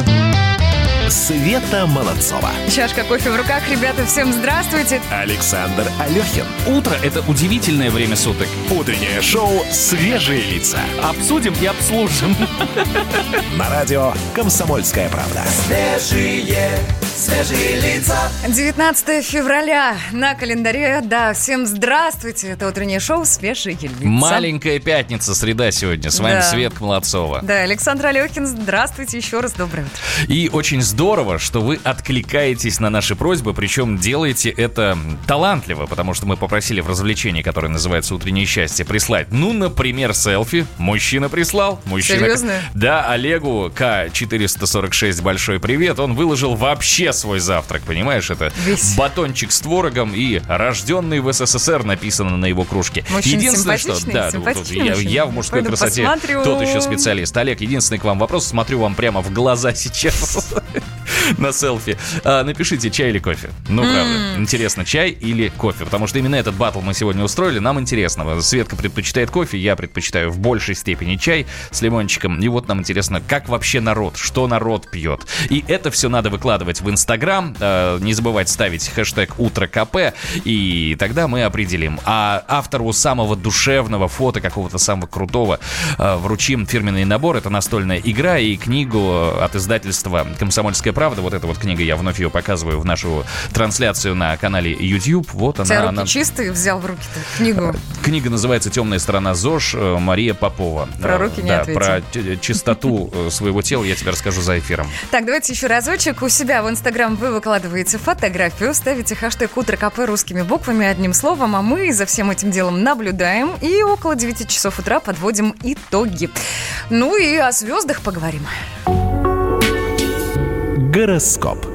Thank you. Света Молодцова. Чашка кофе в руках. Ребята, всем здравствуйте. Александр Алехин. Утро – это удивительное время суток. Утреннее шоу «Свежие лица». Обсудим и обслужим. На радио «Комсомольская правда». Свежие, свежие лица. 19 февраля на календаре. Да, всем здравствуйте. Это утреннее шоу «Свежие лица». Маленькая пятница, среда сегодня. С вами Да. Светка Молодцова. Да, Александр Алехин, здравствуйте еще раз. Доброе утро. И очень здорово, что вы откликаетесь на наши просьбы, причем делаете это талантливо, потому что мы попросили в развлечении, которое называется «Утреннее счастье», прислать, ну, например, селфи. Мужчина прислал. Мужчина... Серьезно? Да, Олегу К446 большой привет. Он выложил вообще свой завтрак, понимаешь? Это Весь. батончик с творогом и рожденный в СССР написано на его кружке. Мужчина Единственное, что... Да, я, я в мужской Пойду красоте посмотрю. тот еще специалист. Олег, единственный к вам вопрос. Смотрю вам прямо в глаза сейчас на селфи. А, напишите, чай или кофе. Ну, правда. Интересно, чай или кофе? Потому что именно этот батл мы сегодня устроили. Нам интересно. Светка предпочитает кофе, я предпочитаю в большей степени чай с лимончиком. И вот нам интересно, как вообще народ, что народ пьет. И это все надо выкладывать в Инстаграм. А, Не забывать ставить хэштег «Утро КП», и тогда мы определим. А автору самого душевного фото, какого-то самого крутого, э, вручим фирменный набор. Это настольная игра и книгу от издательства «Комсомольская правда». Вот эта вот книга, я вновь ее показываю в нашу трансляцию на канале YouTube. Вот она. руки она- чистые, взял в руки-то книгу. Книга называется «Темная сторона ЗОЖ» э, Мария Попова. Про Э, руки не Да, ответил. про чистоту э, своего тела я тебе расскажу за эфиром. Так, давайте еще разочек. У себя в Инстаграм вы выкладываете фотографию, ставите хэштег «Утро КП» русскими буквами, одним словом, а мы за всем этим делом наблюдаем и около 9 часов утра подводим итоги. Ну и о звездах поговорим. Гороскоп.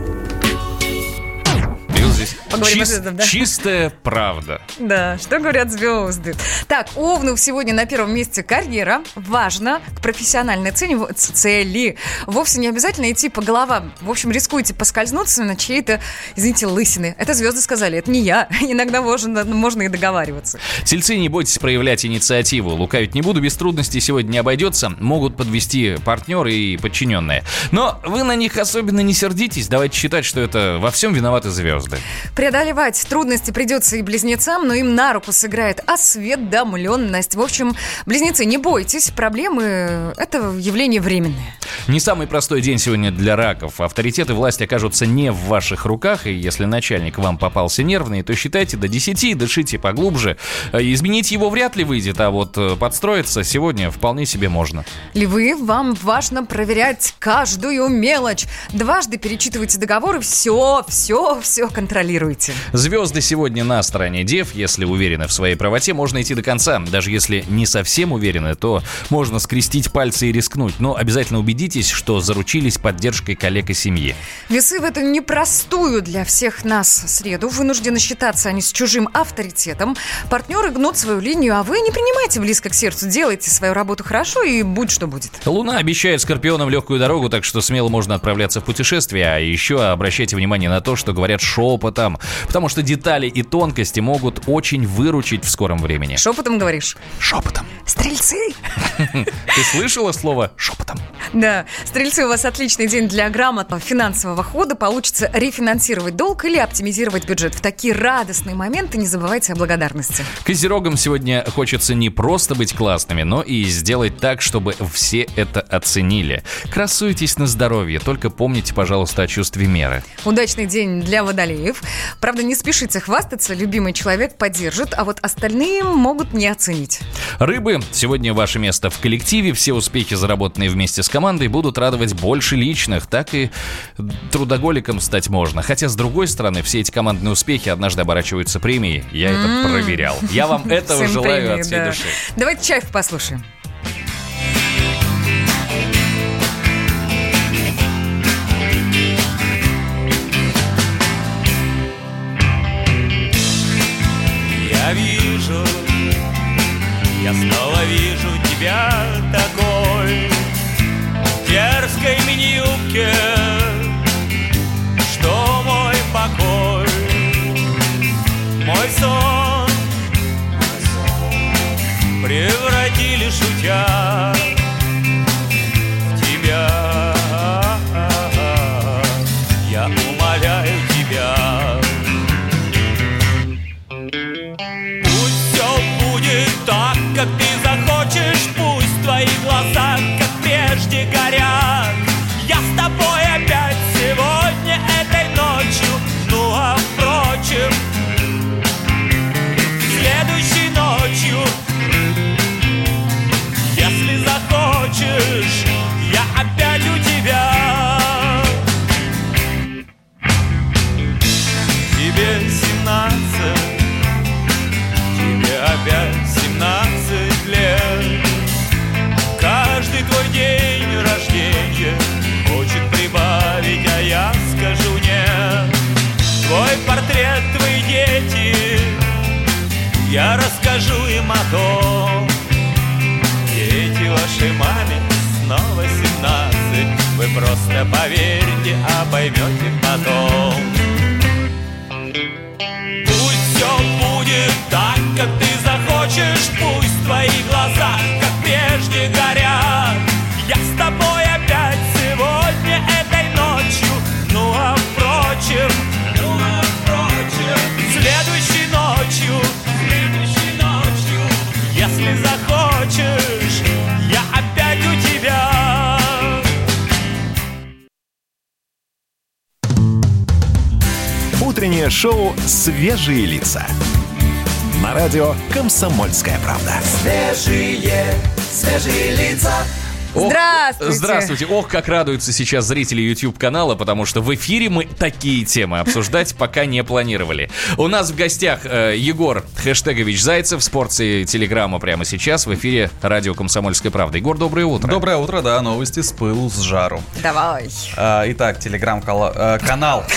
Вот здесь Поговорим о чис- звездах, да? чистая правда. Да, что говорят звезды. Так, у Овнов сегодня на первом месте карьера. Важно к профессиональной цели, цели. Вовсе не обязательно идти по головам. В общем, рискуете поскользнуться на чьей-то, извините, лысины. Это звезды сказали, это не я. Иногда можно, можно и договариваться. Тельцы, не бойтесь проявлять инициативу. Лукавить не буду, без трудностей сегодня не обойдется. Могут подвести партнеры и подчиненные. Но вы на них особенно не сердитесь. Давайте считать, что это во всем виноваты звезды. Преодолевать трудности придется и близнецам, но им на руку сыграет осведомленность. В общем, близнецы, не бойтесь, проблемы – это явление временное. Не самый простой день сегодня для раков. Авторитет и власть окажутся не в ваших руках, и если начальник вам попался нервный, то считайте до 10, дышите поглубже. Э, Изменить его вряд ли выйдет, а вот э, подстроиться сегодня вполне себе можно. Львы, вам важно проверять каждую мелочь. Дважды перечитывайте договоры, все, все, все контролируйте. Звезды сегодня на стороне дев. Если уверены в своей правоте, можно идти до конца. Даже если не совсем уверены, то можно скрестить пальцы и рискнуть. Но обязательно убедитесь, что заручились поддержкой коллег и семьи. Весы в эту непростую для всех нас среду вынуждены считаться они с чужим авторитетом. Партнеры гнут свою линию, а вы не принимайте близко к сердцу. Делайте свою работу хорошо и будь что будет. Луна обещает скорпионам легкую дорогу, так что смело можно отправляться в путешествие. А еще обращайте внимание на то, что говорят шепотом, потому что детали и тонкости могут очень выручить в скором времени. Шепотом говоришь? Шепотом. Стрельцы! Ты слышала слово шепотом? Да, стрельцы, у вас отличный день для грамотного финансового хода. Получится рефинансировать долг или оптимизировать бюджет. В такие радостные моменты не забывайте о благодарности. Козерогам сегодня хочется не просто быть классными, но и сделать так, чтобы все это оценили. Красуйтесь на здоровье, только помните, пожалуйста, о чувстве меры. Удачный день для водолеев. Правда, не спешите хвастаться, любимый человек поддержит, а вот остальные могут не оценить. Рыбы, сегодня ваше место в коллективе. Все успехи, заработанные вместе с командой, будут радовать больше личных, так и трудоголиком стать можно. Хотя, с другой стороны, все эти командные успехи однажды оборачиваются премией. Я это проверял. Я вам этого желаю от всей души. Давайте чайф послушаем. Снова вижу тебя такой в дерзкой мини-юбке, Я расскажу им о том. Дети вашей маме снова 17 Вы просто поверьте, а поймете потом. Пусть все будет так, как ты захочешь. Пусть твои глаза, как прежде, горят. Я с тобой Утреннее шоу «Свежие лица». На радио «Комсомольская правда». Свежие, свежие лица. Ох, Здравствуйте. Здравствуйте. Ох, как радуются сейчас зрители YouTube-канала, потому что в эфире мы такие темы обсуждать пока не планировали. У нас в гостях э, Егор Хэштегович Зайцев с порцией телеграмма прямо сейчас в эфире радио «Комсомольская правда». Егор, доброе утро. Доброе утро, да, новости с пылу, с жару. Давай. А, итак, телеграм-канал.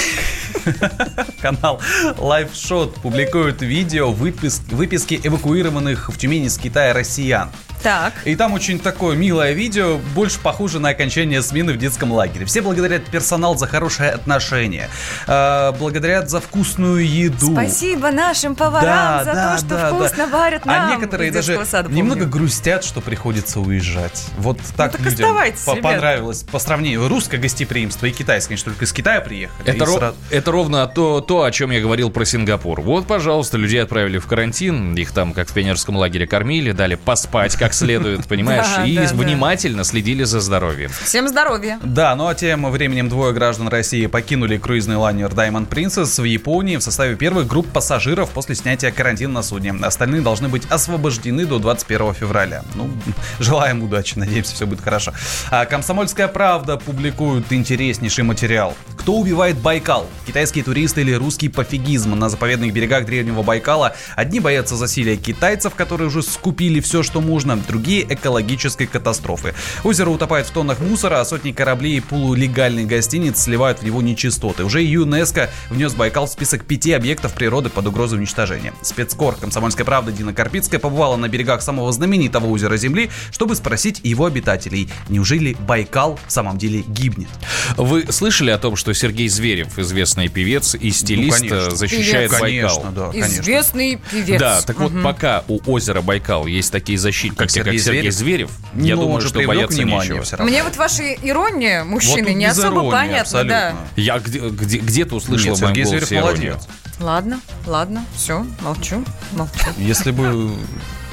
Канал LiveShot публикует видео выпис- выписки эвакуированных в Тюмени с Китая россиян. Так. И там очень такое милое видео, больше похоже на окончание смены в детском лагере. Все благодарят персонал за хорошее отношение, э, благодарят за вкусную еду. Спасибо нашим поварам Да, за да, то, что да, вкусно да. варят нам. А некоторые даже сада, помню. немного грустят, что приходится уезжать. Вот так, так людям оставайтесь, по- ребят. понравилось по сравнению русское гостеприимство и китайское, конечно, только из Китая приехали. Это, ро- сразу- это ровно то, то, о чем я говорил про Сингапур. Вот, пожалуйста, людей отправили в карантин, их там, как в пионерском лагере, кормили, дали поспать как следует, понимаешь, Да, и да, да. внимательно следили за здоровьем. Всем здоровья. Да, ну а тем временем двое граждан России покинули круизный лайнер Diamond Princess в Японии в составе первых групп пассажиров после снятия карантина на судне. Остальные должны быть освобождены до 21 февраля. Ну, желаем удачи, надеемся, все будет хорошо. А Комсомольская правда публикует интереснейший материал. Кто убивает Байкал? Китайские туристы или русский пофигизм? На заповедных берегах древнего Байкала одни боятся засилия китайцев, которые уже скупили все, что можно, другие экологической катастрофы. Озеро утопает в тоннах мусора, а сотни кораблей и полулегальных гостиниц сливают в него нечистоты. Уже ЮНЕСКО внес Байкал в список пяти объектов природы под угрозой уничтожения. Спецкор «Комсомольская правда» Дина Карпицкая побывала на берегах самого знаменитого озера Земли, чтобы спросить его обитателей, неужели Байкал в самом деле гибнет? Вы слышали о том, что Сергей Зверев, известный певец и стилист, Ну, конечно. защищает Певец. Байкал? Конечно, да, конечно. Известный певец. Да, так вот, пока у озера Байкал есть такие защитники, как Как Сергей, Сергей Зверев, Ну, я он думаю, что бояться внимание нечего. Мне вот ваша ирония, мужчины, Вот не особо иронии, понятна, абсолютно. да. Я где, где, где ты услышал Нет, в моем Сергей Зверев иронию? молодец. Ладно, ладно, все, молчу, молчу. Если бы...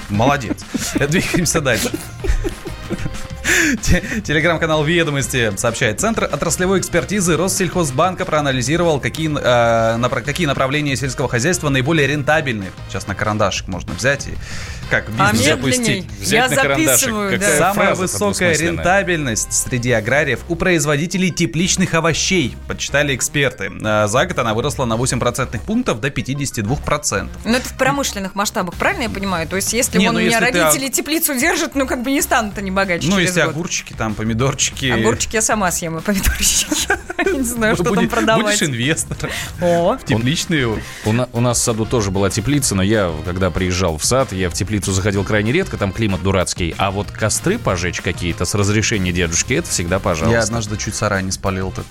Молодец. Двигаемся дальше. Те- Телеграм-канал «Ведомости» сообщает. Центр отраслевой экспертизы Россельхозбанка проанализировал, какие, э, напра- какие направления сельского хозяйства наиболее рентабельны. Сейчас на карандашик можно взять и как А бизнес запустить. Взять Я на карандашик. да. Самая высокая рентабельность среди аграриев у производителей тепличных овощей, подсчитали эксперты. Э, За год она выросла на 8 процентных пунктов до 52%. Ну, это в промышленных масштабах, правильно я понимаю? То есть, если Не, вон ну, у меня если ты родители теплицу держат, ну, как бы не станут они богаче Ну, если год. огурчики, там, помидорчики. Огурчики я сама съем, и помидорчики. Я не знаю, что там продавать. Будешь инвестор. О, Тепличные. У нас в саду тоже была теплица, но я, когда приезжал в сад, я в теплицу заходил крайне редко, там климат дурацкий. А вот костры пожечь какие-то с разрешения дедушки, это всегда пожалуйста. Я однажды чуть сарай не спалил так.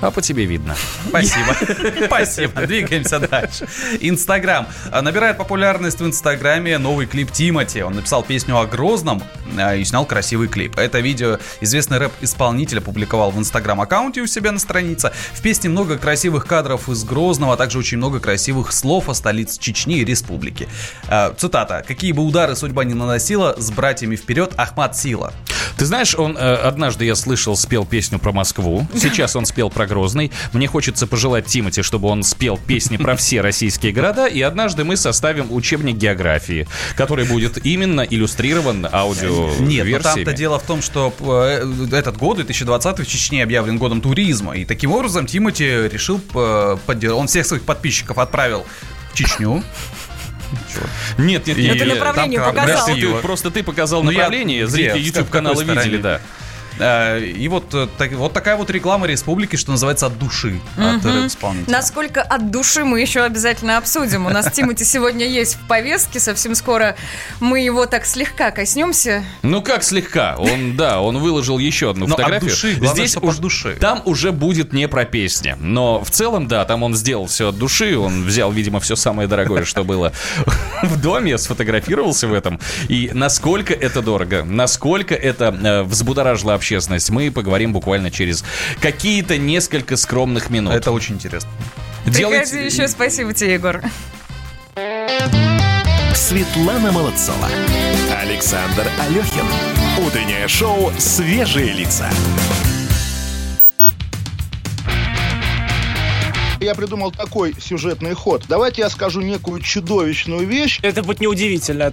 А по тебе видно. Спасибо. Спасибо. Двигаемся дальше. Инстаграм. А, Набирает популярность в Инстаграме новый клип Тимати. Он написал песню о Грозном а, и снял красивый клип. Это видео известный рэп-исполнитель опубликовал в Инстаграм-аккаунте у себя на странице. В песне много красивых кадров из Грозного, а также очень много красивых слов о столице Чечни и республики. А, Цитата. «Какие бы удары судьба не наносила, с братьями вперед Ахмат Сила». Ты знаешь, он э, однажды я слышал, спел песню про Москву. Сейчас он спел про Грозный. Мне хочется пожелать Тимати, чтобы он спел песни про все российские города. И однажды мы составим учебник географии, который будет именно иллюстрирован аудио Нет, но там-то дело в том, что э, этот год, 2020 в Чечне объявлен годом туризма. И таким образом Тимати решил э, поддержать. Он всех своих подписчиков отправил в Чечню. Нет, нет, нет. Это направление показал. Просто ты, просто ты показал Ну, я- направление, где? зрители YouTube канала видели, да. Э, И вот, э, так- вот такая вот реклама республики, что называется, от души от рэп-исполнителя. Насколько от души мы еще обязательно обсудим. У нас Тимати сегодня есть в повестке. Совсем скоро мы его так слегка коснемся. Ну как слегка? Он, да, он выложил еще одну Но от фотографию. души, главное, Здесь от уж- души. Там уже будет не про песни. Но в целом, да, там он сделал все от души. Он взял, видимо, все самое дорогое, что было в доме, сфотографировался в этом. И насколько это дорого, насколько это э, взбудоражило общественность, мы поговорим буквально через какие-то несколько скромных минут. Это очень интересно. Делайте- Приходи еще. Спасибо тебе, Егор. Светлана Молодцова. Александр Алехин. Утреннее шоу «Свежие лица». Я придумал такой сюжетный ход. Давайте я скажу некую чудовищную вещь. Это будет неудивительно.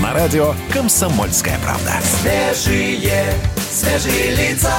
На радио «Комсомольская правда». Свежие, свежие лица.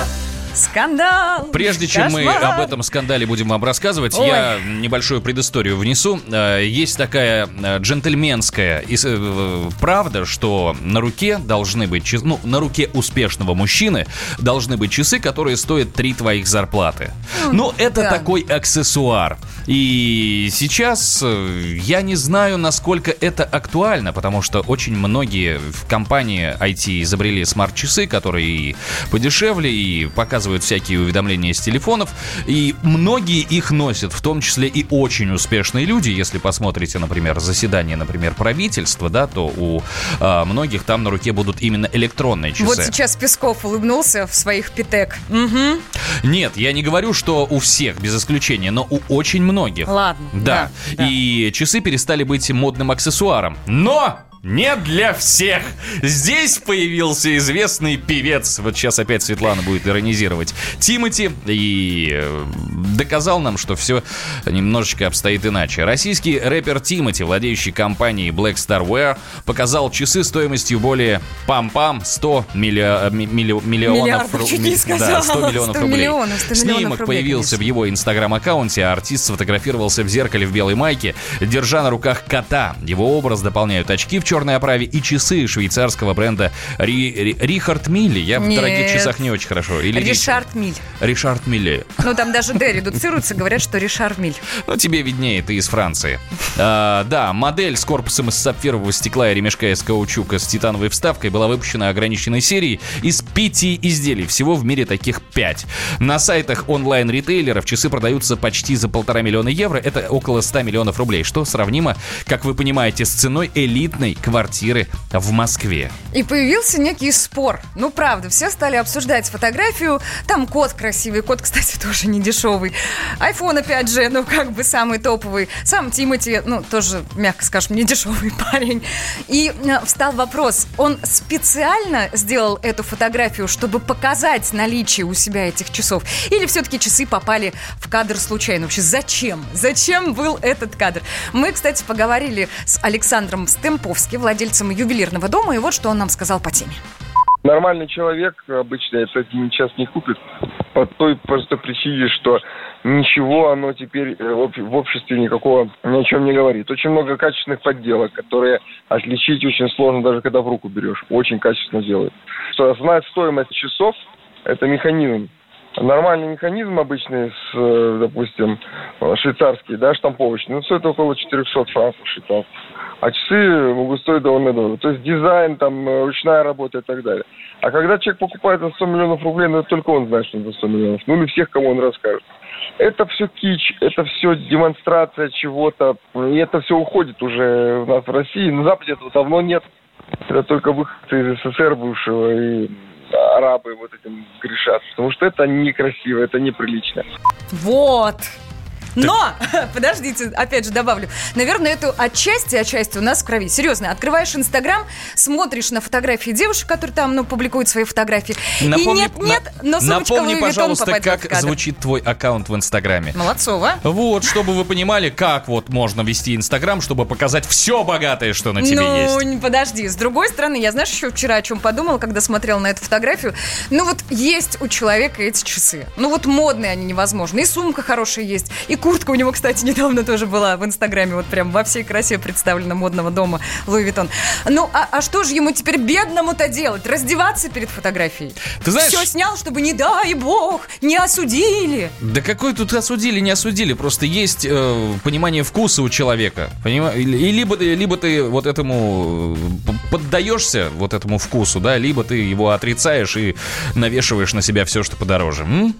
Скандал! Прежде чем мы Кошмар! об этом скандале будем вам рассказывать, Ой. я небольшую предысторию внесу. Э, Есть такая э, джентльменская э, правда, что на руке должны быть часы, ну, на руке успешного мужчины должны быть часы, которые стоят три твоих зарплаты. Ну, это да. такой аксессуар. И сейчас я не знаю, насколько это актуально, потому что очень многие в компании IT изобрели смарт-часы, которые и подешевле, и показывают всякие уведомления с телефонов. И многие их носят, в том числе и очень успешные люди. Если посмотрите, например, заседание, например, правительства, да, то у а, многих там на руке будут именно электронные часы. Вот сейчас Песков улыбнулся в своих питек. Мгм. Нет, я не говорю, что у всех, без исключения, но у очень многих. Ладно, Да. да, да. И часы перестали быть модным аксессуаром. Но! Не для всех. Здесь появился известный певец. Вот сейчас опять Светлана будет иронизировать. Тимати. И э, доказал нам, что все немножечко обстоит иначе. Российский рэпер Тимати, владеющий компанией Black Star Wear, показал часы стоимостью более пам-пам 100 миллио- ми- милли- миллионов Миллиардов, ру- чуть не ми- сказала. да, 100 миллионов 100 рублей. миллионов, 100 миллионов Снимок рублей, появился в конечно. его инстаграм-аккаунте, а артист сфотографировался в зеркале в белой майке, держа на руках кота. Его образ дополняют очки в черной оправе и часы швейцарского бренда Ри- Ри- Рихард Милли. Я в Нет. дорогих часах не очень хорошо. Или Ришард Миль. Ришард Милли. Ну, там даже Д редуцируется, говорят, что Ришар Миль. Ну, тебе виднее, ты из Франции. А, да, модель с корпусом из сапфирового стекла и ремешка из каучука с титановой вставкой была выпущена ограниченной серией из пяти изделий. Всего в мире таких пять. На сайтах онлайн-ритейлеров часы продаются почти за полтора миллиона евро. Это около 100 миллионов рублей, что сравнимо, как вы понимаете, с ценой элитной квартиры в Москве. И появился некий спор. Ну, правда, все стали обсуждать фотографию. Там кот красивый. Кот, кстати, тоже не дешевый. Айфон, опять же, ну, как бы самый топовый. Сам Тимати, ну, тоже, мягко скажем, не дешевый парень. И э, встал вопрос, он специально сделал эту фотографию, чтобы показать наличие у себя этих часов? Или все-таки часы попали в кадр случайно? Вообще, зачем? Зачем был этот кадр? Мы, кстати, поговорили с Александром Стемповским, владельцем ювелирного дома, и вот что он нам сказал по теме. Нормальный человек обычно это сейчас не купит по той простой причине, что ничего оно теперь э, в об- в обществе никакого ни о чем не говорит. Очень много качественных подделок, которые отличить очень сложно, даже когда в руку берешь. Очень качественно делают. Что основная стоимость часов – это механизм. Нормальный механизм обычный, с, э, допустим, э, швейцарский, да, штамповочный, ну, стоит около 400 франков швейцарских. А часы могут стоить довольно дорого. То есть дизайн, там, э, ручная работа и так далее. А когда человек покупает за 100 миллионов рублей, ну, только он знает, что это за 100 миллионов. Ну, или всех, кому он расскажет. Это все кич, это все демонстрация чего-то. И это все уходит уже у нас в России. На Западе этого давно нет. Это только выходцы из СССР бывшего и арабы вот этим грешат. Потому что это некрасиво, это неприлично. Вот. Но, подождите, опять же добавлю. Наверное, эту отчасти, отчасти у нас в крови. Серьезно, открываешь Инстаграм, смотришь на фотографии девушек, которые там, ну, публикуют свои фотографии. Напомни, и нет, нет, но сумочка напомни, пожалуйста, как звучит твой аккаунт в Инстаграме. Молодцова. Вот, чтобы вы понимали, как вот можно вести Инстаграм, чтобы показать все богатое, что на тебе ну, есть. не- подожди. С другой стороны, я, знаешь, еще вчера о чем подумала, когда смотрела на эту фотографию. Ну, вот есть у человека эти часы. Ну, вот модные они невозможны. И сумка хорошая есть. И куртка у него, кстати, недавно тоже была в Инстаграме. Вот прям во всей красе представлена модного дома Луи Виттон. Ну, а, а что же ему теперь бедному-то делать? Раздеваться перед фотографией? Ты знаешь- Все снял, чтобы, не дай бог, не осудили. Да какой тут осудили, не осудили, просто есть э, понимание вкуса у человека, понима- И либо, либо ты вот этому э, поддаешься вот этому вкусу, да, либо ты его отрицаешь и навешиваешь на себя все, что подороже. м?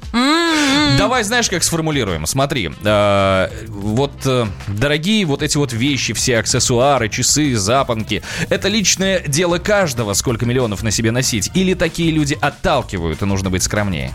Давай, знаешь, как сформулируем? Смотри, э, вот э, дорогие вот эти вот вещи, все аксессуары, часы, запонки, это личное дело каждого, сколько миллионов на себе носить, или такие люди отталкивают, и нужно быть скромнее.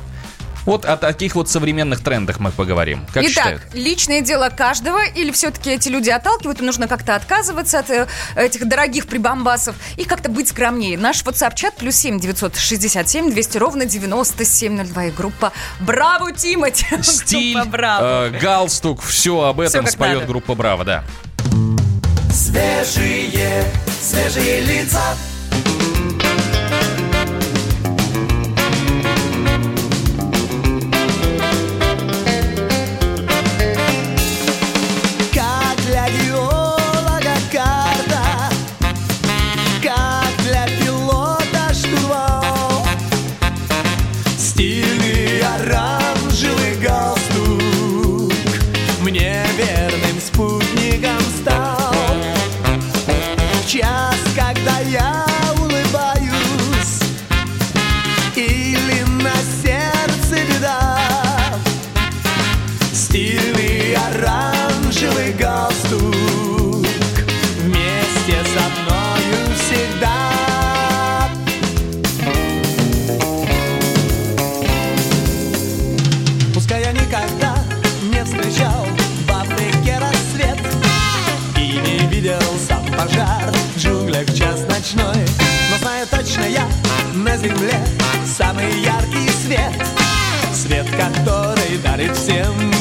Вот о таких вот современных трендах мы поговорим. Как Итак, считают? личное дело каждого, или все-таки эти люди отталкивают, и нужно как-то отказываться от э, этих дорогих прибамбасов и как-то быть скромнее. Наш WhatsApp-чат плюс 7 967 200 ровно 9702 и группа Браво, Тимати! Стиль, Браво. э, галстук, все об этом как споет надо. группа Браво, да. Свежие, свежие лица. Земле самый яркий свет. Свет, который дарит всем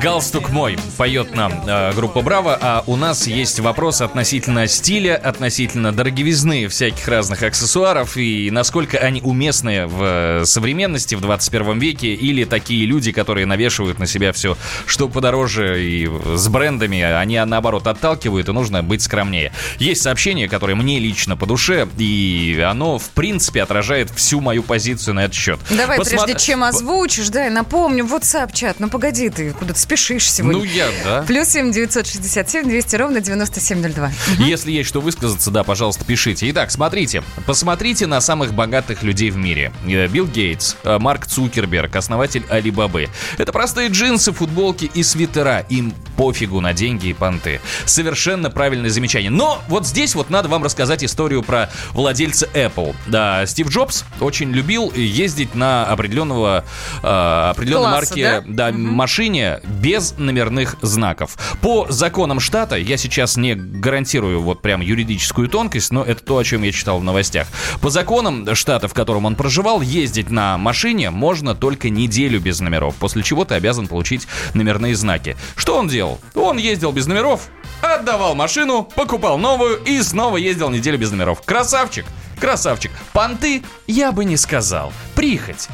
Стильный галстук мой, поет нам э, группа Браво, а у нас есть вопрос относительно стиля, относительно дороговизны всяких разных аксессуаров и насколько они уместны в э, современности, в 21 веке, или такие люди, которые навешивают на себя все, что подороже и с брендами, они наоборот отталкивают, и нужно быть скромнее. Есть сообщение, которое мне лично по душе, и оно в принципе отражает всю мою позицию на этот счет. Давай, Посма- прежде чем озвучишь, да, я напомню, WhatsApp-чат, ну погоди ты, куда ты спешишь сегодня. Ну я, да. Плюс 7 967 200 ровно 9702. Если есть что высказаться, да, пожалуйста, пишите. Итак, смотрите. Посмотрите на самых богатых людей в мире. Э, Билл Гейтс, э, Марк Цукерберг, основатель Алибабы. Это простые джинсы, футболки и свитера. Им пофигу на деньги и понты. Совершенно правильное замечание. Но вот здесь вот надо вам рассказать историю про владельца Apple. Да, Стив Джобс очень любил ездить на определенного, э, определенной Класса, марке да? да, машине без номерных знаков. По законам штата, я сейчас не гарантирую вот прям юридическую тонкость, но это то, о чем я читал в новостях. По законам штата, в котором он проживал, ездить на машине можно только неделю без номеров, после чего ты обязан получить номерные знаки. Что он делал? Он ездил без номеров, отдавал машину, покупал новую и снова ездил неделю без номеров. Красавчик! Красавчик. Понты я бы не сказал. Прихоть.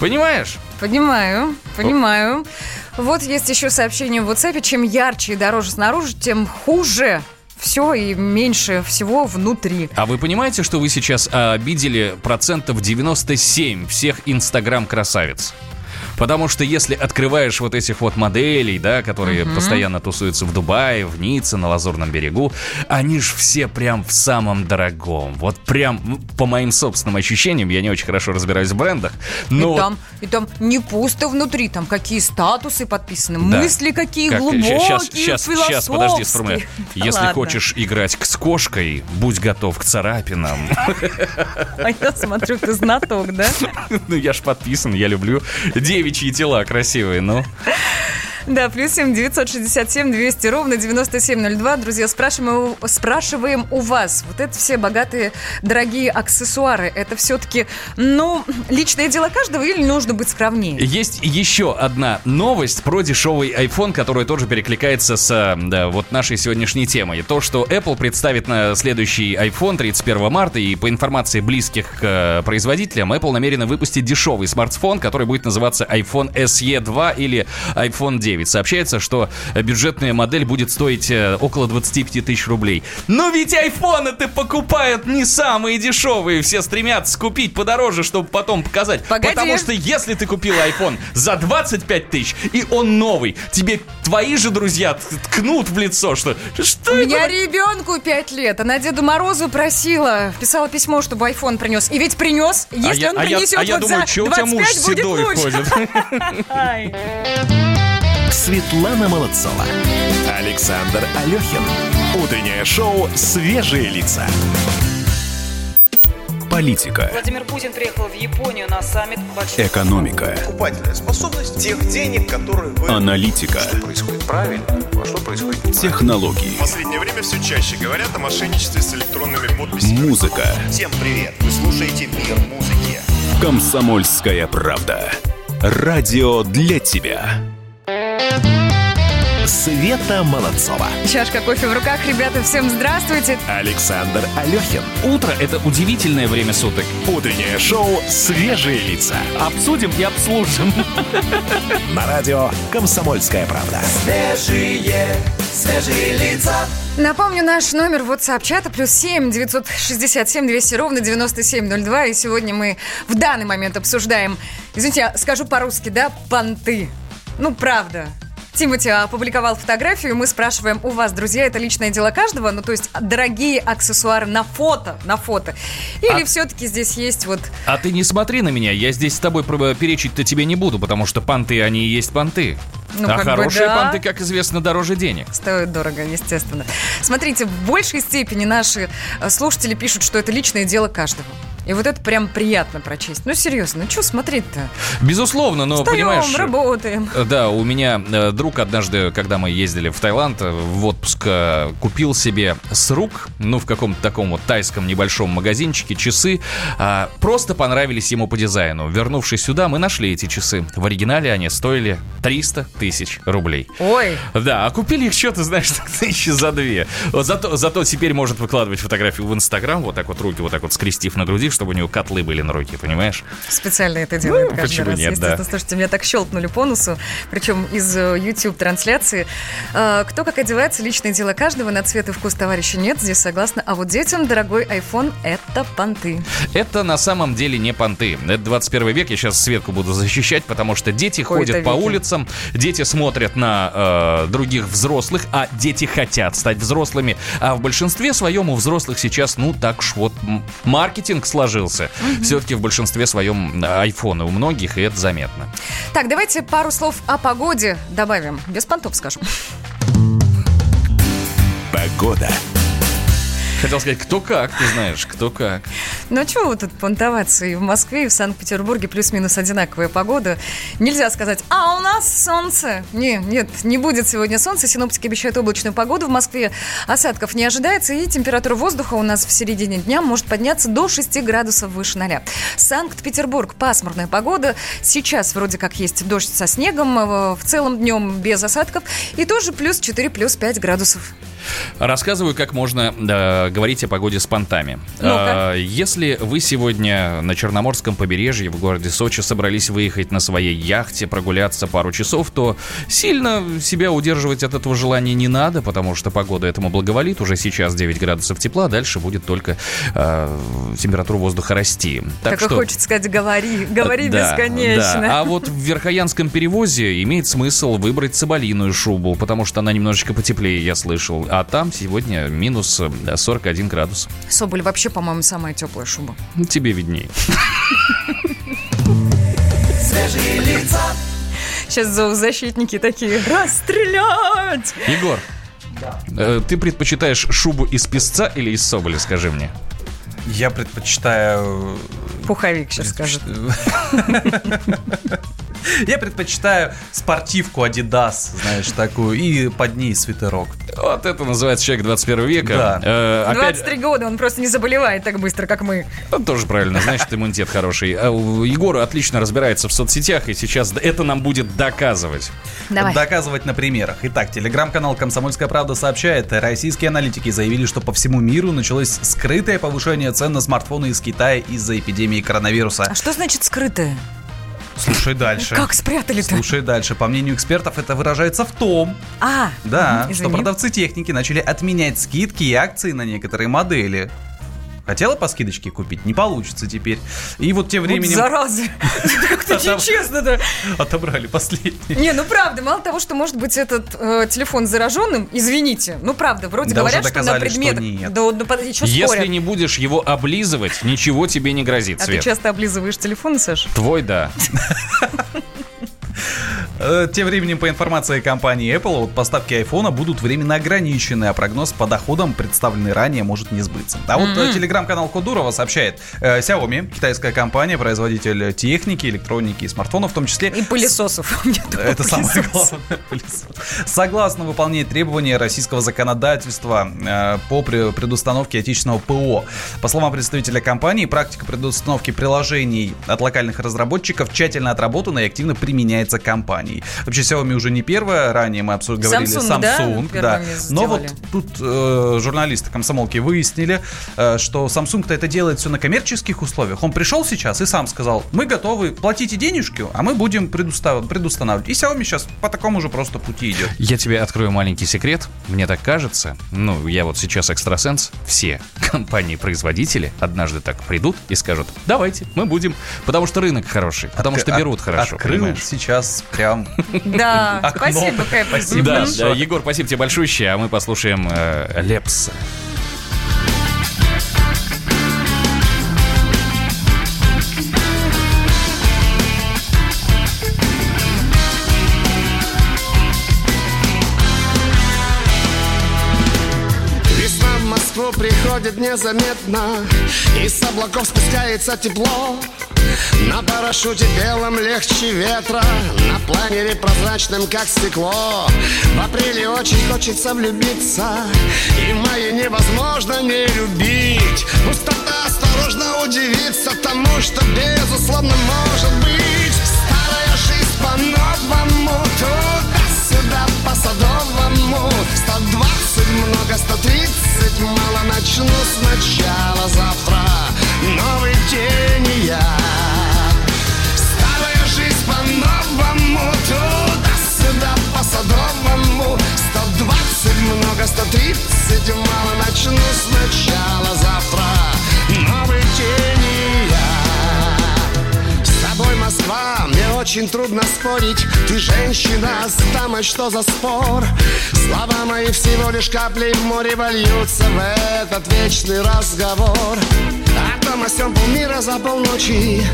Понимаешь? Понимаю, понимаю. Вот есть еще сообщение в WhatsApp. Чем ярче и дороже снаружи, тем хуже все и меньше всего внутри. А вы понимаете, что вы сейчас а, обидели процентов 97 всех инстаграм-красавиц? Потому что если открываешь вот этих вот моделей, да, которые Мгм. постоянно тусуются в Дубае, в Ницце, на Лазурном берегу, они ж все прям в самом дорогом. Вот прям м, по моим собственным ощущениям, я не очень хорошо разбираюсь в брендах, но... И там, и там не пусто внутри, там какие статусы подписаны, Да. мысли какие Как- глубокие, щас, щас, щас, подожди, сформулирую. Да Если ладно. хочешь играть с кошкой, будь готов к царапинам. А я смотрю, ты знаток, да? Ну, я ж подписан, я люблю девичьи тела красивые, ну. Да, плюс 7 967 200 ровно 9702. Друзья, спрашиваем, спрашиваем у вас. Вот это все богатые, дорогие аксессуары. Это все-таки, ну, личное дело каждого или нужно быть скромнее? Есть еще одна новость про дешевый iPhone, которая тоже перекликается с э, да, вот нашей сегодняшней темой. То, что Apple представит на следующий iPhone 31 марта, и по информации близких к э, производителям, Apple намерена выпустить дешевый смартфон, который будет называться iPhone SE 2 или iPhone 9. Сообщается, что бюджетная модель будет стоить э, около 25 тысяч рублей. Но ведь айфоны-то покупают не самые дешевые, все стремятся купить подороже, чтобы потом показать. Погоди. Потому что если ты купил iPhone за 25 тысяч, и он новый, тебе твои же друзья ткнут в лицо, что... Что У это меня ребенку 5 лет, она Деду Морозу просила, писала письмо, чтобы iPhone принес. И ведь принес, если я- он а я- принесет а я вот думаю, за чё у тебя муж 25 будет седой лучше. ходит? Светлана Молодцова. Александр Алехин. Утреннее шоу «Свежие лица». Политика. Владимир Путин приехал в Японию на саммит большой Экономика. Покупательная способность тех денег, которые вы... Аналитика. Что происходит правильно, а что происходит неправильно. Технологии. В последнее время все чаще говорят о мошенничестве с электронными подписями. Музыка. Всем привет! Вы слушаете «Мир музыки». Комсомольская правда. Радио для тебя. Света Молодцова. Чашка кофе в руках, ребята, всем здравствуйте. Александр Алехин. Утро — это удивительное время суток. Утреннее шоу «Свежие лица». Обсудим и обслужим. На радио «Комсомольская правда». Свежие, свежие лица. Напомню, наш номер WhatsApp-чата плюс 7 967 200 ровно 9702. И сегодня мы в данный момент обсуждаем, извините, я скажу по-русски, да, понты. Ну, правда. Тимати опубликовал фотографию, мы спрашиваем у вас, друзья, это личное дело каждого, ну то есть дорогие аксессуары на фото, на фото. Или А- все-таки здесь есть вот А ты не смотри на меня, я здесь с тобой перечить-то тебе не буду, потому что понты, они и есть понты. Ну, а как бы хорошие да. понты, как известно, дороже денег. Стоит дорого, естественно. Смотрите, в большей степени наши э, слушатели пишут, что это личное дело каждого. И вот это прям приятно прочесть. Ну, серьезно, ну что смотреть-то? Безусловно, но Встаем, понимаешь... работаем. э, Да, у меня э, друг однажды, когда мы ездили в Таиланд э, в отпуск, э, купил себе с рук, ну, в каком-то таком вот тайском небольшом магазинчике часы. а, просто понравились ему по дизайну. Вернувшись сюда, мы нашли эти часы. В оригинале они стоили 300 тысяч рублей. Ой, Да, а купили их что-то, знаешь, тысячи за две. Вот зато, зато теперь может выкладывать фотографию в Инстаграм, вот так вот руки вот так вот скрестив на груди, чтобы у него котлы были на руке, понимаешь? специально это делает Ну, каждый почему раз. нет, да. Слушайте, меня так щелкнули по носу, причем из э, YouTube-трансляции. Э, Кто как одевается, личное дело каждого, на цвет и вкус товарища нет, здесь согласна. А вот детям дорогой iPhone – это понты. Это на самом деле не понты. Это 21 век, я сейчас Светку буду защищать, потому что дети Кои-то ходят по веки. улицам, дети смотрят на э, других взрослых, а дети хотят стать взрослыми. А в большинстве своем у взрослых сейчас, ну так ж вот, маркетинг сложился. Все-таки в большинстве своем э, айфоны у многих, и это заметно. Так, давайте пару слов о погоде добавим. Без понтов скажем. Погода. Хотел сказать, кто как, ты знаешь, кто как. Ну а чего вы тут понтоваться? И в Москве, и в Санкт-Петербурге плюс-минус одинаковая погода. Нельзя сказать, а у нас солнце. Не, нет, не будет сегодня солнца. Синоптики обещают облачную погоду в Москве. Осадков не ожидается, и температура воздуха у нас в середине дня может подняться до 6 градусов выше ноля. Санкт-Петербург, пасмурная погода. Сейчас вроде как есть дождь со снегом, э, в целом днем без осадков. И тоже плюс 4, плюс 5 градусов. Рассказываю, как можно э, говорить о погоде с понтами. Э, если вы сегодня на Черноморском побережье в городе Сочи собрались выехать на своей яхте, прогуляться пару часов, то сильно себя удерживать от этого желания не надо, потому что погода этому благоволит. Уже сейчас 9 градусов тепла, дальше будет только э, температура воздуха расти. Так, и хочется сказать, говори, говори Да, бесконечно. да. А вот в Верхоянском перевозе имеет смысл выбрать соболиную шубу, потому что она немножечко потеплее, я слышал. А там сегодня минус э, 41 градус. Соболь вообще, по-моему, самая теплая шуба. Ну, Тебе видней. Свежие лица. Сейчас зоозащитники такие, расстрелять! Егор, э, ты предпочитаешь шубу из песца или из соболя, скажи мне? Я предпочитаю... Пуховик сейчас скажет. Я предпочитаю спортивку Adidas, знаешь, такую, и под ней свитерок. Вот это называется человек 21 века. Да. Э, опять, 23 года, он просто не заболевает так быстро, как мы. Ну, тоже правильно, значит, иммунитет хороший. А у Егора отлично разбирается в соцсетях, и сейчас это нам будет доказывать. Давай. Доказывать на примерах. Итак, телеграм-канал «Комсомольская правда» сообщает, российские аналитики заявили, что по всему миру началось скрытое повышение цен на смартфоны из Китая из-за эпидемии коронавируса. А что значит скрытое? Слушай дальше. Как спрятали-то? Слушай дальше. По мнению экспертов, это выражается в том, А, да, мгм, что извини. продавцы техники начали отменять скидки и акции на некоторые модели. Хотела по скидочке купить? Не получится теперь. И вот тем Вот временем заразы. Как-то Отобр- нечестно-то. отобрали последний. Не, ну правда, мало того, что может быть этот э, телефон зараженным, извините, ну правда, вроде говорят, что на нет. Да, да, под- еще Если не будешь его облизывать, ничего тебе не грозит, А ты часто облизываешь телефоны, Саша? Твой, да. Э, Тем временем, по информации компании Apple, вот поставки айфона будут временно ограничены, а прогноз по доходам, представленный ранее, может не сбыться. А вот э, телеграм-канал Кодурова сообщает, э, Xiaomi, китайская компания, производитель техники, электроники и смартфонов, в том числе... И пылесосов. Это самое главное. Согласно выполняет требования российского законодательства э, по пре- предустановке отечественного ПО. По словам представителя компании, практика предустановки приложений от локальных разработчиков тщательно отработана и активно применяется компанией. Вообще Xiaomi уже не первая, ранее мы обсу- говорили Samsung, да, Samsung, да. Но вот тут э, журналисты комсомолки выяснили, э, что Samsung-то это делает все на коммерческих условиях. Он пришел сейчас и сам сказал, мы готовы, платите денежки, а мы будем предустав- предустанавливать. И Xiaomi сейчас по такому же просто пути идет. Я тебе открою маленький секрет. Мне так кажется, ну, я вот сейчас экстрасенс, все компании-производители однажды так придут и скажут, давайте, мы будем, потому что рынок хороший, потому что От- берут хорошо, Открыл понимаешь? сейчас прям Да, Окно. спасибо, Кэп. Спасибо. Да, Егор, спасибо тебе большое, а мы послушаем э, Лепса. Приходит незаметно Из облаков спускается тепло. На парашюте белом легче ветра На планере прозрачным, как стекло. В апреле очень хочется влюбиться И в невозможно не любить. Пустота осторожно удивится Тому, что безусловно может быть. Старая жизнь по-новому Туда-сюда по садовому. 120 много, 130 мало Начну сначала завтра Новый день и я. Старая жизнь по-новому Туда-сюда по садовому. 120 много, 130 мало Начну сначала завтра Новый день и я Москва, мне очень трудно спорить. Ты женщина, с дамой что за спор? Слова мои всего лишь капли в море Вольются в этот вечный разговор. О том о сём полмира за полночи.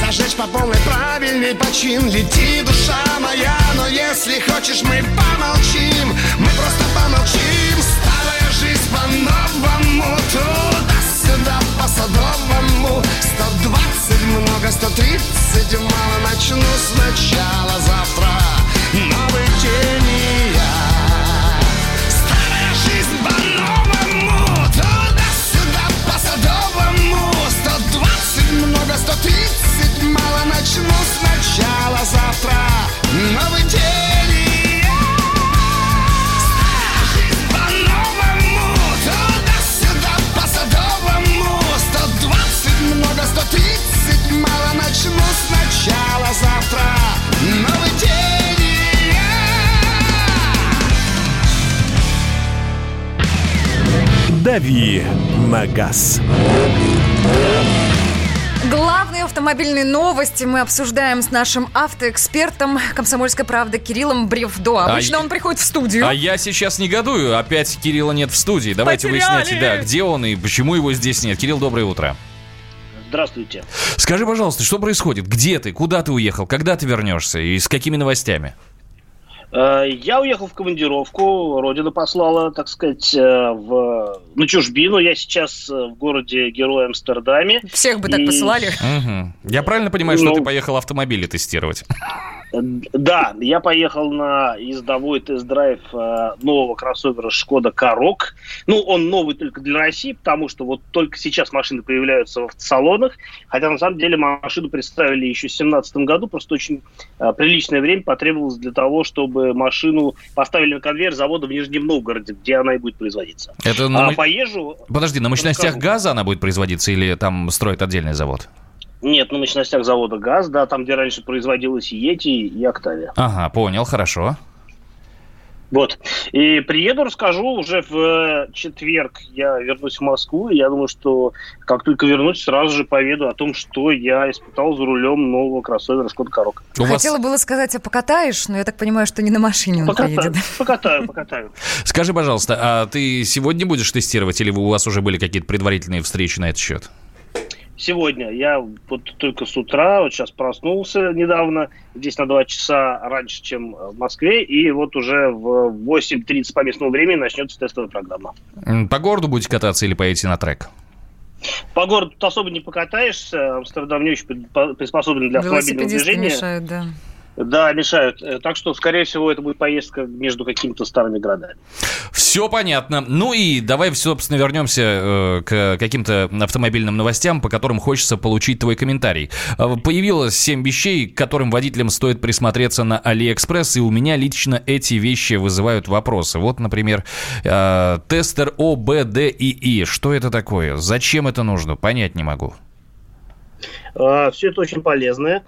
Зажечь по полной правильный почин. Лети, душа моя, но если хочешь мы помолчим. Мы просто помолчим. Старая жизнь по-новому Туда-сюда по садовому 120 много, 130 мало. Начну сначала завтра Новый день и я. Старая жизнь по-новому. Туда-сюда по садовому 120 много, 130 мало. Начну сначала завтра Новый день Начну сначала завтра Новый день и «Дави на газ». Главные автомобильные новости мы обсуждаем с нашим автоэкспертом «Комсомольской правды» Кириллом Бревдо. Обычно А он приходит в студию. А я сейчас негодую. Опять Кирилла нет в студии. Давайте Потеряли. выяснять, да, где он и почему его здесь нет. Кирилл, доброе утро. Здравствуйте. Скажи, пожалуйста, что происходит? Где ты? Куда ты уехал? Когда ты вернешься? И с какими новостями? Э, Я уехал в командировку, родина послала, так сказать, э, в, на чужбину. Я сейчас э, в городе Герой Амстердаме. Всех бы так И- посылали. Мгм. Я правильно понимаю, что Ну. ты поехал автомобили тестировать? Да, я поехал на ездовой тест-драйв э, нового кроссовера Шкода Корок. Ну, он новый только для России, потому что вот только сейчас машины появляются в салонах. Хотя на самом деле машину представили еще в 2017 году. Просто очень э, приличное время потребовалось для того, чтобы машину поставили на конвейер завода в Нижнем Новгороде, где она и будет производиться. Это А на мы- поезжу... Подожди, на мощностях газа она будет производиться или там строит отдельный завод? Нет, на мощностях завода ГАЗ, да, там, где раньше производилась Йети и Октавия. Ага, понял, хорошо. Вот. И приеду, расскажу уже в э, четверг. Я вернусь в Москву. И я думаю, что как только вернусь, сразу же поведу о том, что я испытал за рулем нового кроссовера Шкода Корок. Хотела было сказать, а покатаешь, но я так понимаю, что не на машине он Покатаю, поедет. покатаю, покатаю. Скажи, пожалуйста, а ты сегодня будешь тестировать или у вас уже были какие-то предварительные встречи на этот счет? Сегодня я вот только с утра, вот сейчас проснулся недавно, здесь на два часа раньше, чем в Москве, и вот уже в 8.30 по местному времени начнется тестовая программа. По городу будете кататься или поедете на трек? По городу особо не покатаешься, Амстердам не очень приспособлен для автомобильного движения. мешают, да. Да, мешают. Э, Так что, скорее всего, это будет поездка между какими-то старыми городами. Все понятно. Ну и давай, собственно, вернемся э, к каким-то автомобильным новостям, по которым хочется получить твой комментарий. Э, Появилось 7 вещей, к которым водителям стоит присмотреться на Алиэкспресс, и у меня лично эти вещи вызывают вопросы. Вот, например, тестер OBD-II. Что это такое? Зачем это нужно? Понять не могу. Все это очень полезное.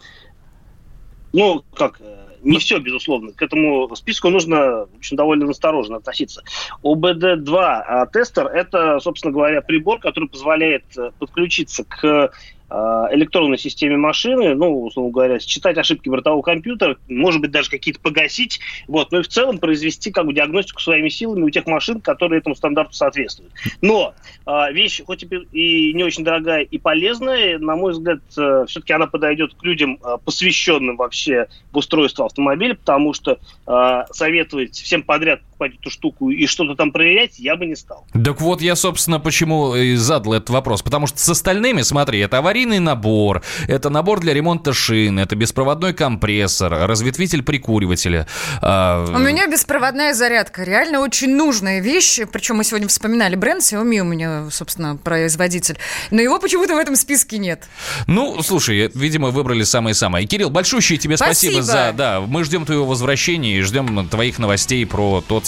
Ну, как, э, не все, безусловно. К этому списку нужно общем, довольно настороженно относиться. OBD-2 тестер – это, собственно говоря, прибор, который позволяет э, подключиться к электронной системе машины, ну, условно говоря, считать ошибки бортового компьютера, может быть, даже какие-то погасить, вот, но и в целом произвести как бы диагностику своими силами у тех машин, которые этому стандарту соответствуют. Но э, вещь, хоть и не очень дорогая и полезная, на мой взгляд, э, все-таки она подойдет к людям, э, посвященным вообще в устройство автомобиля, потому что э, советовать всем подряд покупать эту штуку и что-то там проверять я бы не стал. Так вот, я, собственно, почему и задал этот вопрос. Потому что с остальными, смотри, это аварийный набор, это набор для ремонта шин, это беспроводной компрессор, разветвитель прикуривателя. А... У меня беспроводная зарядка. Реально очень нужная вещь. Причем мы сегодня вспоминали бренд Xiaomi у меня, собственно, производитель. Но его почему-то в этом списке нет. Ну, слушай, видимо, выбрали самое-самое. Кирилл, большущее тебе спасибо. спасибо за... Да, мы ждем твоего возвращения и ждем твоих новостей про тот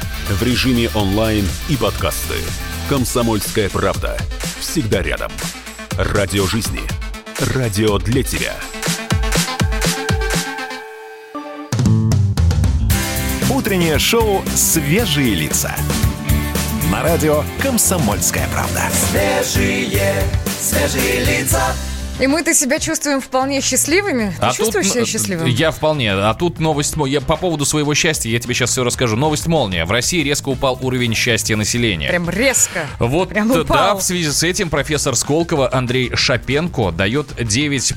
в режиме онлайн и подкасты. «Комсомольская правда». Всегда рядом. Радио жизни. Радио для тебя. Утреннее шоу «Свежие лица». На радио «Комсомольская правда». Свежие, свежие лица. И мы-то себя чувствуем вполне счастливыми. Ты а чувствуешь тут, себя счастливым? Я вполне. А тут новость... Я по поводу своего счастья, я тебе сейчас все расскажу. Новость молния. В России резко упал уровень счастья населения. Прям резко. Вот, Прям упал. да, в связи с этим профессор Сколково Андрей Шапенко дает 9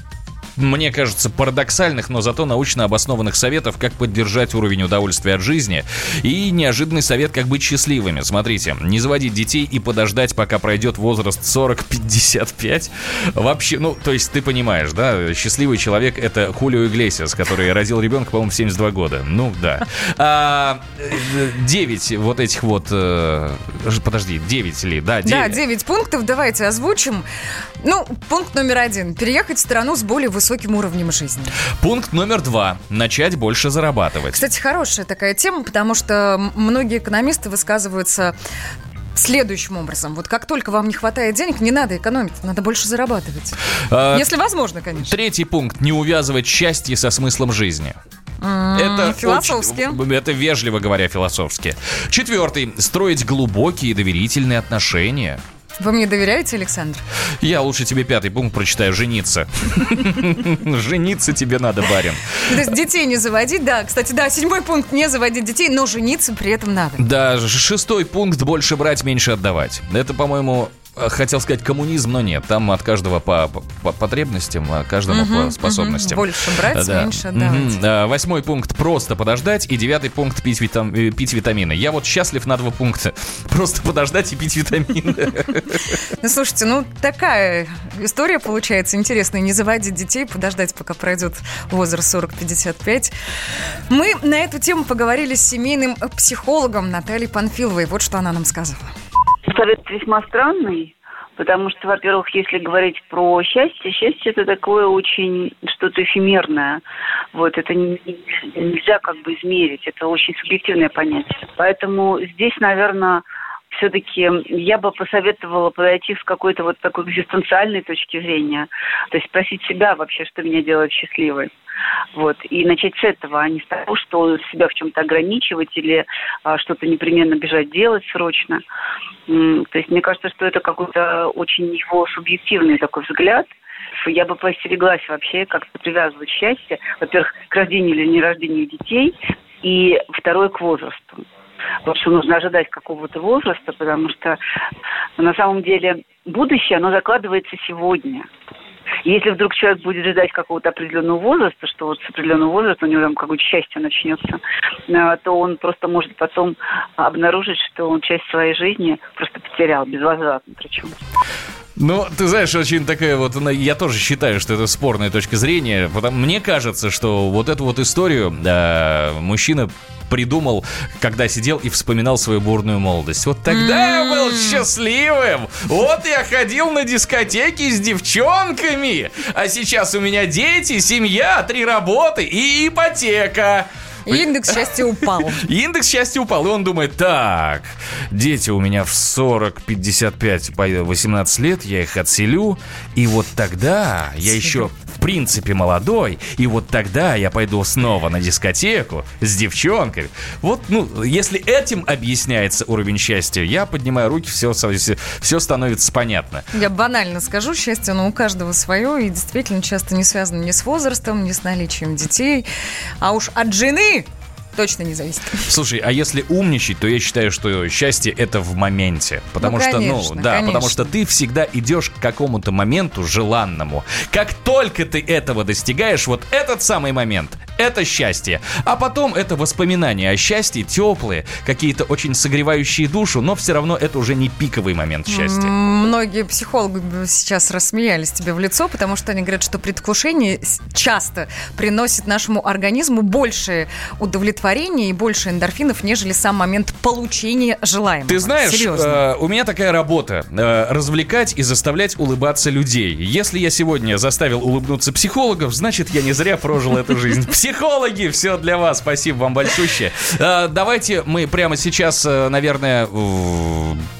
мне кажется, парадоксальных, но зато научно обоснованных советов, как поддержать уровень удовольствия от жизни. И неожиданный совет, как быть счастливыми. Смотрите, не заводить детей и подождать, пока пройдет возраст 40-55. Вообще, ну, то есть ты понимаешь, да, счастливый человек это Хулио Иглесиас, который родил ребенка, по-моему, в 72 года. Ну, да. А, 9 вот этих вот... Э, подожди, 9 ли? Да, 9. Да, 9 пунктов. Давайте озвучим. Ну, пункт номер один. Переехать в страну с более высокой высоким уровнем жизни. Пункт номер два. Начать больше зарабатывать. Кстати, хорошая такая тема, потому что многие экономисты высказываются следующим образом. Вот как только вам не хватает денег, не надо экономить, надо больше зарабатывать. А, Если возможно, конечно. Третий пункт. Не увязывать счастье со смыслом жизни. Это философски. Очень, это вежливо говоря философски. Четвертый. Строить глубокие и доверительные отношения. Вы мне доверяете, Александр? Я лучше тебе пятый пункт прочитаю. Жениться. Жениться тебе надо, барин. То есть детей не заводить, да. Кстати, да, седьмой пункт не заводить детей, но жениться при этом надо. Да, шестой пункт больше брать, меньше отдавать. Это, по-моему, хотел сказать коммунизм, но нет. Там от каждого по, по потребностям, а каждому угу, по способностям. Угу. Больше брать, да. меньше отдавать. Угу. Восьмой пункт просто подождать. И девятый пункт пить, витам... Э, пить витамины. Я вот счастлив на два пункта. Просто подождать и пить витамины. Ну, слушайте, ну такая история получается интересная. Не заводить детей, подождать, пока пройдет возраст 40-55. Мы на эту тему поговорили с семейным психологом Натальей Панфиловой. Вот что она нам сказала. Совет весьма странный, потому что, во-первых, если говорить про счастье, счастье это такое очень что-то эфемерное. Вот это нельзя как бы измерить, это очень субъективное понятие. Поэтому здесь, наверное, все-таки я бы посоветовала подойти с какой-то вот такой экзистенциальной точки зрения. То есть спросить себя вообще, что меня делает счастливой. Вот. И начать с этого, а не с того, что себя в чем-то ограничивать или а, что-то непременно бежать делать срочно. То есть мне кажется, что это какой-то очень его субъективный такой взгляд. Я бы постереглась вообще как-то привязывать счастье, во-первых, к рождению или нерождению детей, и второе к возрасту. Вот что нужно ожидать какого-то возраста, потому что на самом деле будущее, оно закладывается сегодня. Если вдруг человек будет ждать какого-то определенного возраста, что вот с определенного возраста у него там какое-то счастье начнется, э, то он просто может потом обнаружить, что он часть своей жизни просто потерял, безвозвратно причем. Ну, ты знаешь, очень такая вот, я тоже считаю, что это спорная точка зрения, потому мне кажется, что вот эту вот историю э, мужчина придумал, когда сидел и вспоминал свою бурную молодость. Вот тогда я был счастливым. Вот я ходил на дискотеки с девчонками. А сейчас у меня дети, семья, три работы и ипотека. Индекс счастья упал. Индекс счастья упал, и он думает, так, дети у меня в 40, 55, по 18 лет, я их отселю, и вот тогда я еще принципе молодой, и вот тогда я пойду снова на дискотеку с девчонкой. Вот, ну, если этим объясняется уровень счастья, я поднимаю руки, все, все становится понятно. Я банально скажу, счастье, оно у каждого свое, и действительно часто не связано ни с возрастом, ни с наличием детей, а уж от жены точно не зависит. Слушай, а если умничать, то я считаю, что счастье это в моменте. Потому ну, что, конечно, ну, да, конечно. потому что ты всегда идешь к какому-то моменту желанному. Как только ты этого достигаешь, вот этот самый момент, это счастье. А потом это воспоминания о счастье, теплые, какие-то очень согревающие душу, но все равно это уже не пиковый момент счастья. Многие психологи сейчас рассмеялись тебе в лицо, потому что они говорят, что предвкушение часто приносит нашему организму больше удовлетворения и больше эндорфинов, нежели сам момент получения желаемого. Ты знаешь, э, у меня такая работа э, развлекать и заставлять улыбаться людей. Если я сегодня заставил улыбнуться психологов, значит я не зря прожил эту жизнь. Психологи, все для вас. Спасибо вам большое. Э, давайте мы прямо сейчас, э, наверное,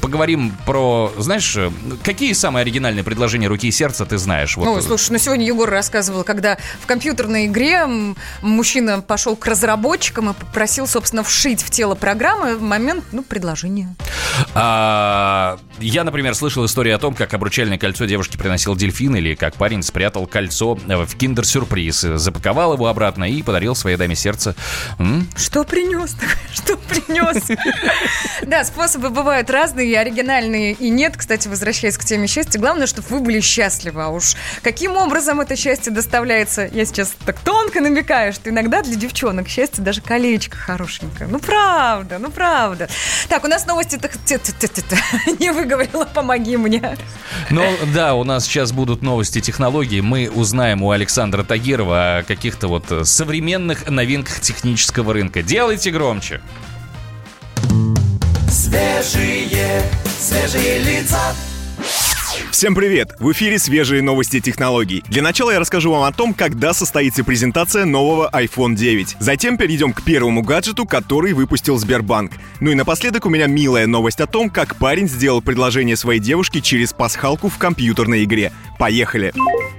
поговорим про, знаешь, какие самые оригинальные предложения руки и сердца ты знаешь? Вот. Ну, слушай, ну сегодня Егор рассказывал, когда в компьютерной игре мужчина пошел к разработчикам и попросил, собственно, вшить в тело программы момент, ну, предложения. А, я, например, слышал историю о том, как обручальное кольцо девушки приносил дельфин, или как парень спрятал кольцо в киндер-сюрприз, запаковал его обратно и подарил своей даме сердце. М? Что принес? Что принес? Да, способы бывают разные, оригинальные и нет. Кстати, возвращаясь к теме счастья, главное, чтобы вы были счастливы. А уж каким образом это счастье доставляется, я сейчас так тонко намекаю, что иногда для девчонок счастье даже колечко хорошенькое. Ну, правда, ну, правда. Так, у нас новости так не выговорила, помоги мне. Ну, да, у нас сейчас будут новости технологий. Мы узнаем у Александра Тагирова о каких-то вот современных новинках технического рынка. Делайте громче. Свежие, свежие лица. Всем привет! В эфире свежие новости технологий. Для начала я расскажу вам о том, когда состоится презентация нового iPhone 9. Затем перейдем к первому гаджету, который выпустил Сбербанк. Ну и напоследок у меня милая новость о том, как парень сделал предложение своей девушке через пасхалку в компьютерной игре. Поехали!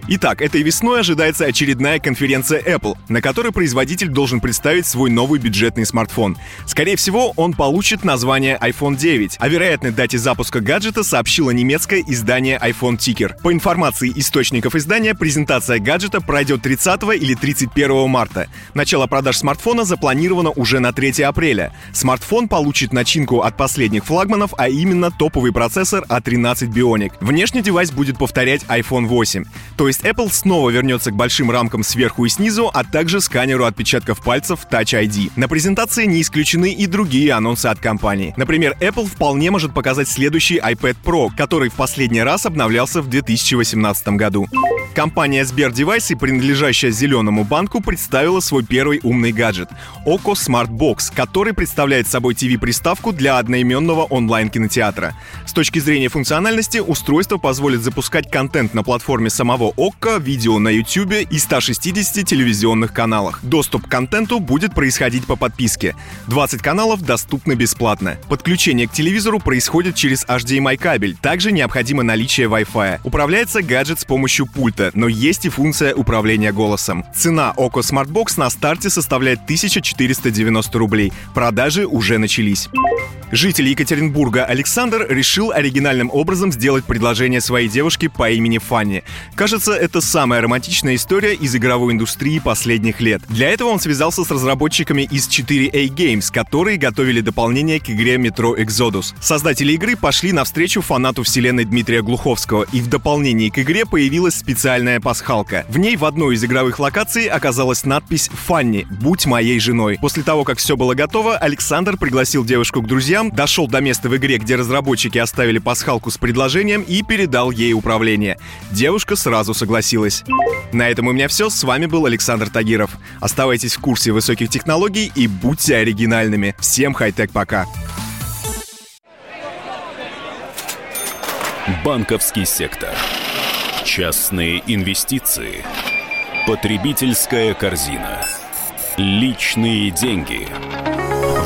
Итак, этой весной ожидается очередная конференция Apple, на которой производитель должен представить свой новый бюджетный смартфон. Скорее всего, он получит название iPhone 9. О вероятной дате запуска гаджета сообщило немецкое издание iPhone Ticker. По информации источников издания, презентация гаджета пройдет 30 или 31 марта. Начало продаж смартфона запланировано уже на 3 апреля. Смартфон получит начинку от последних флагманов, а именно топовый процессор A13 Bionic. Внешне девайс будет повторять iPhone 8. То есть Apple снова вернется к большим рамкам сверху и снизу, а также сканеру отпечатков пальцев Touch ID. На презентации не исключены и другие анонсы от компании. Например, Apple вполне может показать следующий iPad Pro, который в последний раз обновлялся в 2018 году. Компания Сбер Девайсы, принадлежащая Зеленому банку, представила свой первый умный гаджет — Oco Smart Box, который представляет собой TV-приставку для одноименного онлайн-кинотеатра. С точки зрения функциональности, устройство позволит запускать контент на платформе самого ОККО, видео на YouTube и 160 телевизионных каналах. Доступ к контенту будет происходить по подписке. 20 каналов доступны бесплатно. Подключение к телевизору происходит через HDMI кабель. Также необходимо наличие Wi-Fi. Управляется гаджет с помощью пульта, но есть и функция управления голосом. Цена Око Smartbox на старте составляет 1490 рублей. Продажи уже начались. Житель Екатеринбурга Александр решил оригинальным образом сделать предложение своей девушке по имени Фанни. Кажется, это самая романтичная история из игровой индустрии последних лет. Для этого он связался с разработчиками из 4A Games, которые готовили дополнение к игре Metro Exodus. Создатели игры пошли навстречу фанату вселенной Дмитрия Глуховского, и в дополнении к игре появилась специальная пасхалка. В ней в одной из игровых локаций оказалась надпись «Фанни, будь моей женой». После того, как все было готово, Александр пригласил девушку к друзьям, дошел до места в игре, где разработчики оставили пасхалку с предложением и передал ей управление. Девушка сразу согласилась. На этом у меня все. С вами был Александр Тагиров. Оставайтесь в курсе высоких технологий и будьте оригинальными. Всем хай-тек пока. Банковский сектор. Частные инвестиции. Потребительская корзина. Личные деньги.